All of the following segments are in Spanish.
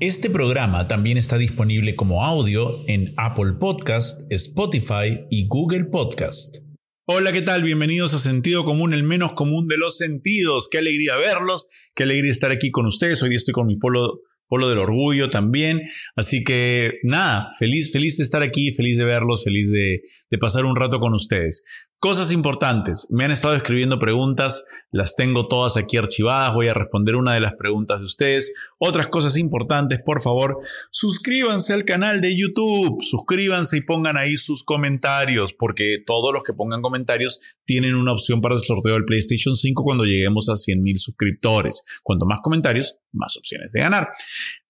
Este programa también está disponible como audio en Apple Podcast, Spotify y Google Podcast. Hola, ¿qué tal? Bienvenidos a Sentido Común, el menos común de los sentidos. Qué alegría verlos, qué alegría estar aquí con ustedes. Hoy estoy con mi polo, polo del orgullo también. Así que nada, feliz, feliz de estar aquí, feliz de verlos, feliz de, de pasar un rato con ustedes. Cosas importantes. Me han estado escribiendo preguntas, las tengo todas aquí archivadas, voy a responder una de las preguntas de ustedes. Otras cosas importantes, por favor, suscríbanse al canal de YouTube, suscríbanse y pongan ahí sus comentarios, porque todos los que pongan comentarios tienen una opción para el sorteo del PlayStation 5 cuando lleguemos a 100.000 suscriptores. Cuanto más comentarios, más opciones de ganar.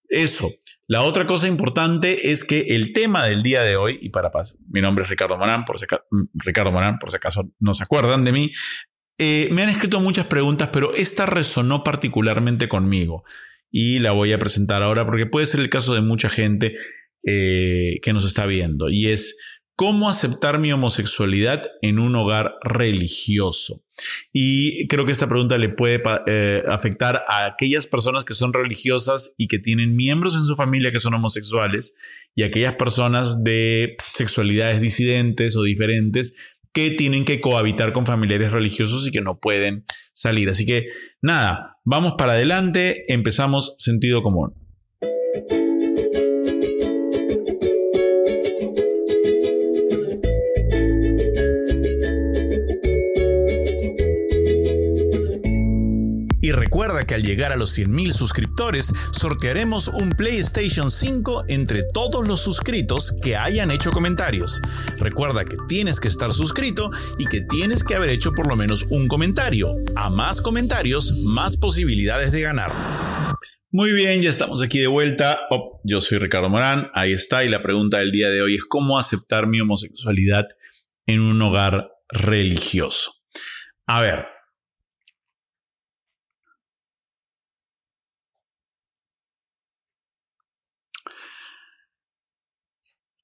Eso. La otra cosa importante es que el tema del día de hoy, y para paz, mi nombre es Ricardo Morán, por si acaso, mm, Ricardo Morán, por si acaso no se acuerdan de mí, eh, me han escrito muchas preguntas, pero esta resonó particularmente conmigo y la voy a presentar ahora porque puede ser el caso de mucha gente eh, que nos está viendo y es cómo aceptar mi homosexualidad en un hogar religioso. Y creo que esta pregunta le puede eh, afectar a aquellas personas que son religiosas y que tienen miembros en su familia que son homosexuales y aquellas personas de sexualidades disidentes o diferentes que tienen que cohabitar con familiares religiosos y que no pueden salir. Así que nada, vamos para adelante, empezamos sentido común. Al llegar a los 100.000 suscriptores sortearemos un PlayStation 5 entre todos los suscritos que hayan hecho comentarios. Recuerda que tienes que estar suscrito y que tienes que haber hecho por lo menos un comentario. A más comentarios, más posibilidades de ganar. Muy bien, ya estamos aquí de vuelta. Oh, yo soy Ricardo Morán, ahí está, y la pregunta del día de hoy es cómo aceptar mi homosexualidad en un hogar religioso. A ver,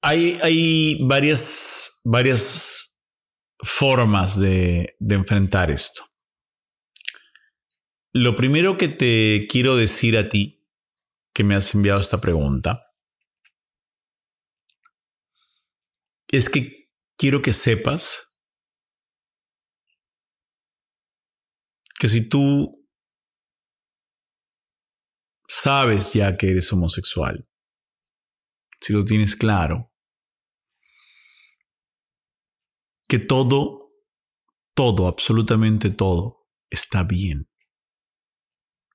Hay, varias, formas de enfrentar esto. Lo primero que te quiero decir a ti, que me has enviado esta pregunta, es que quiero que sepas que si tú sabes ya que eres homosexual, si lo tienes claro, que todo, todo, absolutamente todo está bien.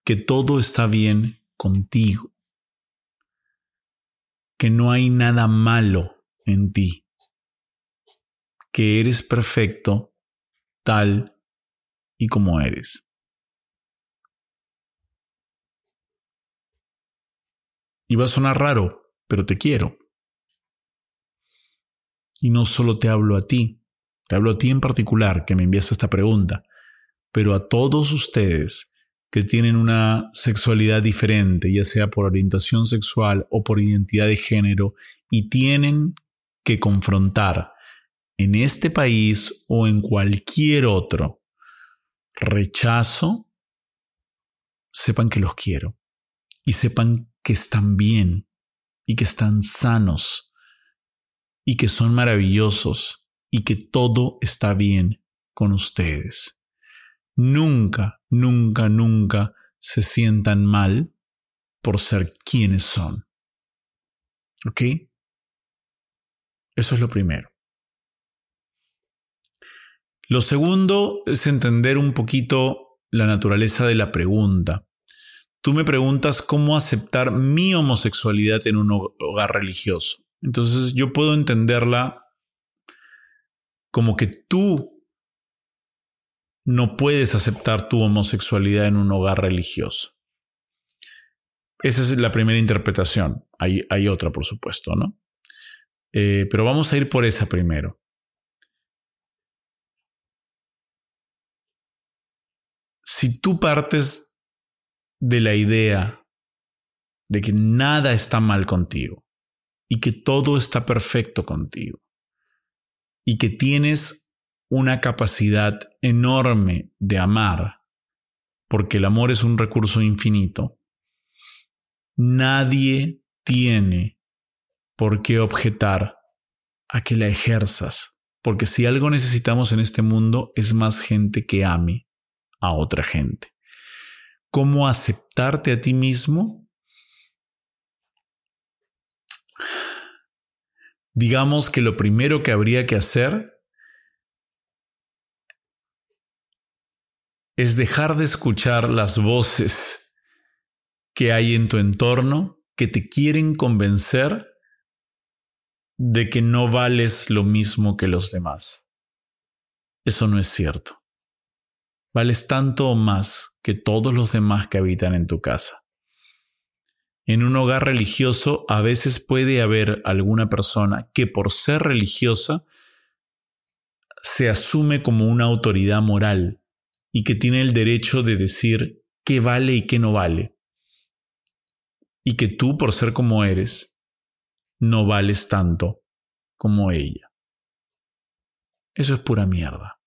Que todo está bien contigo. Que no hay nada malo en ti. Que eres perfecto tal y como eres. Y va a sonar raro, pero te quiero. Y no solo te hablo a ti, te hablo a ti en particular que me envías esta pregunta, pero a todos ustedes que tienen una sexualidad diferente, ya sea por orientación sexual o por identidad de género, y tienen que confrontar en este país o en cualquier otro rechazo, sepan que los quiero y sepan que están bien y que están sanos y que son maravillosos y que todo está bien con ustedes. Nunca, nunca, nunca se sientan mal por ser quienes son. ¿Ok? Eso es lo primero. Lo segundo es entender un poquito la naturaleza de la pregunta. Tú me preguntas cómo aceptar mi homosexualidad en un hogar religioso. Entonces yo puedo entenderla como que tú no puedes aceptar tu homosexualidad en un hogar religioso. Esa es la primera interpretación. Hay, hay otra, por supuesto, ¿no? Eh, pero vamos a ir por esa primero. Si tú partes de la idea de que nada está mal contigo y que todo está perfecto contigo, y que tienes una capacidad enorme de amar, porque el amor es un recurso infinito, Nadie tiene por qué objetar a que la ejerzas, porque si algo necesitamos en este mundo es más gente que ame a otra gente. ¿Cómo aceptarte a ti mismo? Digamos que lo primero que habría que hacer es dejar de escuchar las voces que hay en tu entorno que te quieren convencer de que no vales lo mismo que los demás. Eso no es cierto. Vales tanto o más que todos los demás que habitan en tu casa. En un hogar religioso a veces puede haber alguna persona que por ser religiosa se asume como una autoridad moral y que tiene el derecho de decir qué vale y qué no vale. Y que tú, por ser como eres, no vales tanto como ella. Eso es pura mierda.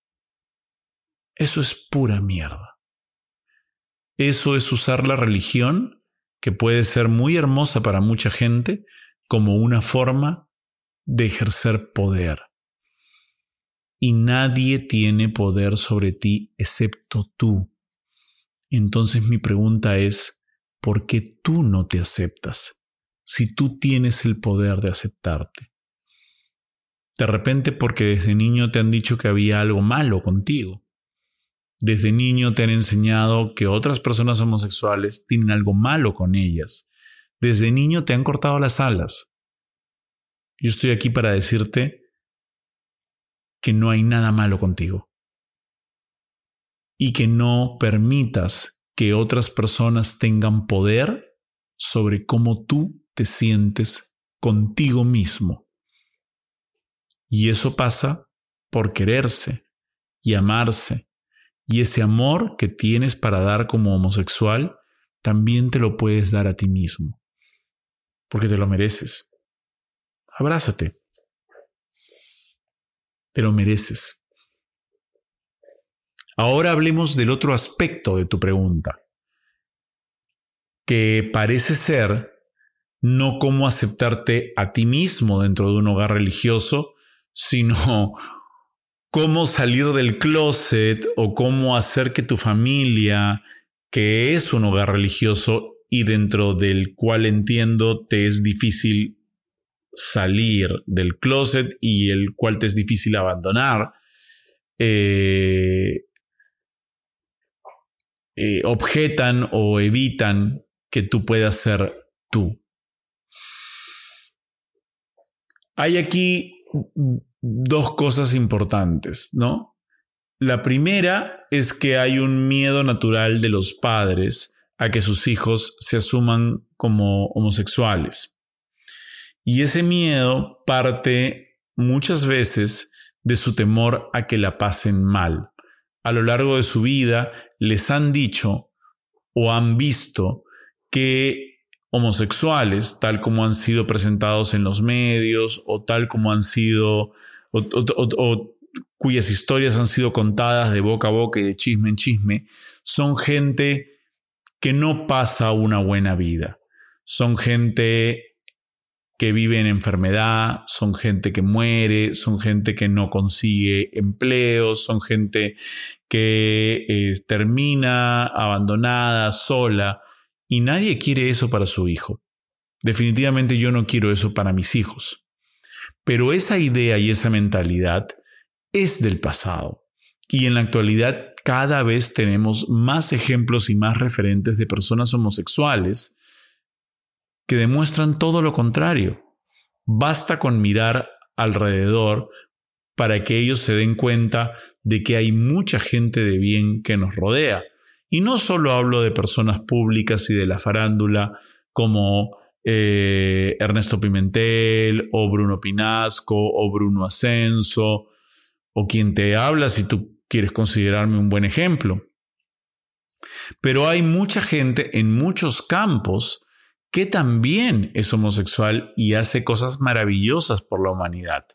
Eso es pura mierda. Eso es usar la religión, que puede ser muy hermosa para mucha gente, como una forma de ejercer poder. Y nadie tiene poder sobre ti excepto tú. Entonces mi pregunta es, ¿por qué tú no te aceptas? si tú tienes el poder de aceptarte. De repente porque desde niño te han dicho que había algo malo contigo. Desde niño te han enseñado que otras personas homosexuales tienen algo malo con ellas. Desde niño te han cortado las alas. Yo estoy aquí para decirte que no hay nada malo contigo. Y que no permitas que otras personas tengan poder sobre cómo tú te sientes contigo mismo. Y eso pasa por quererse y amarse. Y ese amor que tienes para dar como homosexual, también te lo puedes dar a ti mismo. Porque te lo mereces. Abrázate. Te lo mereces. Ahora hablemos del otro aspecto de tu pregunta, que parece ser no cómo aceptarte a ti mismo dentro de un hogar religioso, sino cómo salir del closet o cómo hacer que tu familia, que es un hogar religioso y dentro del cual entiendo te es difícil salir del closet y el cual te es difícil abandonar, eh, eh, objetan o evitan que tú puedas ser tú. Hay aquí dos cosas importantes, ¿no? La primera es que hay un miedo natural de los padres a que sus hijos se asuman como homosexuales. Y ese miedo parte muchas veces de su temor a que la pasen mal. A lo largo de su vida les han dicho o han visto que homosexuales, tal como han sido presentados en los medios o tal como han sido, o, cuyas historias han sido contadas de boca a boca y de chisme en chisme, son gente que no pasa una buena vida. Son gente que vive en enfermedad, son gente que muere, son gente que no consigue empleo, son gente que eh, termina abandonada, sola. Y nadie quiere eso para su hijo. Definitivamente yo no quiero eso para mis hijos. Pero esa idea y esa mentalidad es del pasado. Y en la actualidad cada vez tenemos más ejemplos y más referentes de personas homosexuales que demuestran todo lo contrario. Basta con mirar alrededor para que ellos se den cuenta de que hay mucha gente de bien que nos rodea y no solo hablo de personas públicas y de la farándula como eh, Ernesto Pimentel o Bruno Pinasco o Bruno Ascenso o quien te habla si tú quieres considerarme un buen ejemplo. Pero hay mucha gente en muchos campos que también es homosexual y hace cosas maravillosas por la humanidad.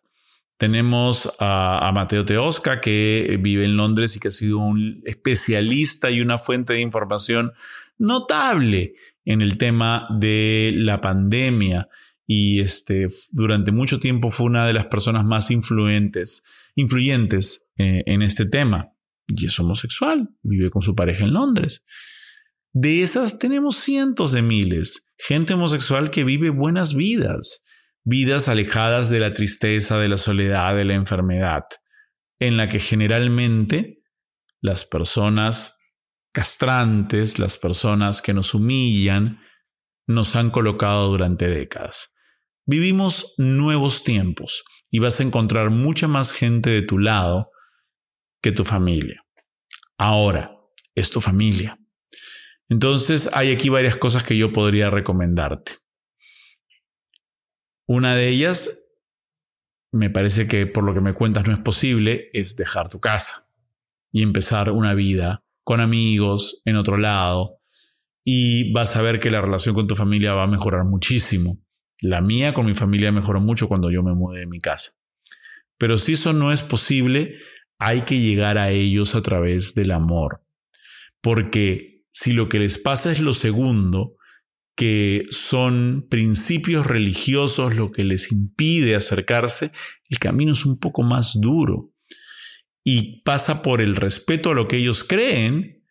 Tenemos a, Mateo Teosca, que vive en Londres y que ha sido un especialista y una fuente de información notable en el tema de la pandemia y este, durante mucho tiempo fue una de las personas más influentes, influyentes eh, en este tema. Y es homosexual, vive con su pareja en Londres. De esas tenemos cientos de miles, gente homosexual que vive buenas vidas, vidas alejadas de la tristeza, de la soledad, de la enfermedad, en la que generalmente las personas castrantes, las personas que nos humillan, nos han colocado durante décadas. Vivimos nuevos tiempos y vas a encontrar mucha más gente de tu lado que tu familia. Ahora, es tu familia. Entonces hay aquí varias cosas que yo podría recomendarte. Una de ellas, me parece que por lo que me cuentas no es posible, es dejar tu casa y empezar una vida con amigos en otro lado. Y vas a ver que la relación con tu familia va a mejorar muchísimo. La mía con mi familia mejoró mucho cuando yo me mudé de mi casa. Pero si eso no es posible, hay que llegar a ellos a través del amor. Porque si lo que les pasa es lo segundo, que son principios religiosos lo que les impide acercarse, el camino es un poco más duro. Y pasa por el respeto a lo que ellos creen,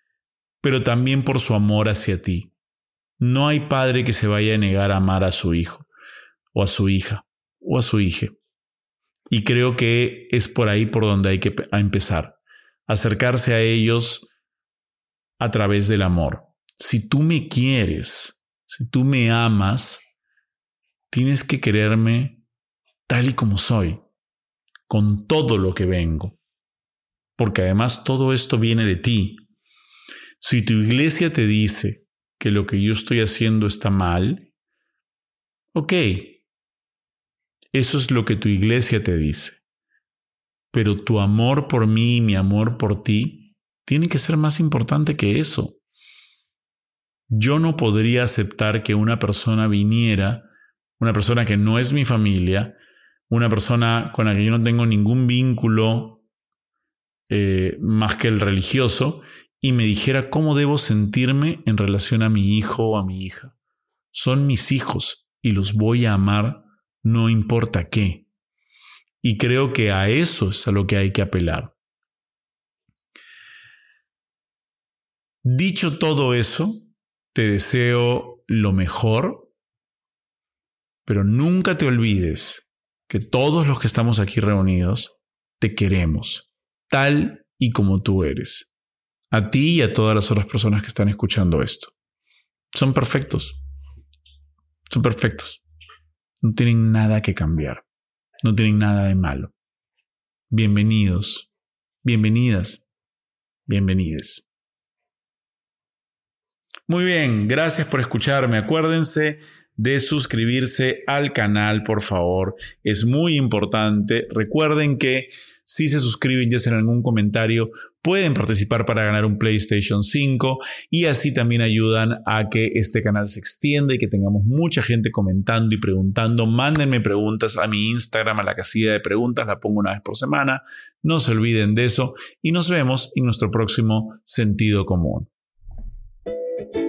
pero también por su amor hacia ti. No hay padre que se vaya a negar a amar a su hijo o a su hija o a su hija. Y creo que es por ahí por donde hay que empezar. Acercarse a ellos a través del amor. Si tú me quieres, si tú me amas, tienes que quererme tal y como soy, con todo lo que vengo. Porque además todo esto viene de ti. Si tu iglesia te dice que lo que yo estoy haciendo está mal, ok, eso es lo que tu iglesia te dice. Pero tu amor por mí y mi amor por ti tiene que ser más importante que eso. Yo no podría aceptar que una persona viniera, una persona que no es mi familia, una persona con la que yo no tengo ningún vínculo eh, más que el religioso, y me dijera cómo debo sentirme en relación a mi hijo o a mi hija. Son mis hijos y los voy a amar no importa qué. Y creo que a eso es a lo que hay que apelar. Dicho todo eso, te deseo lo mejor, pero nunca te olvides que todos los que estamos aquí reunidos te queremos, tal y como tú eres. A ti y a todas las otras personas que están escuchando esto. Son perfectos. Son perfectos. No tienen nada que cambiar. No tienen nada de malo. Bienvenidos. Bienvenidas. Bienvenides. Muy bien, gracias por escucharme. Acuérdense de suscribirse al canal, por favor. Es muy importante. Recuerden que si se suscriben y hacen algún comentario, pueden participar para ganar un PlayStation 5 y así también ayudan a que este canal se extienda y que tengamos mucha gente comentando y preguntando. Mándenme preguntas a mi Instagram, a la casilla de preguntas, la pongo una vez por semana. No se olviden de eso y nos vemos en nuestro próximo sentido común. Thank you.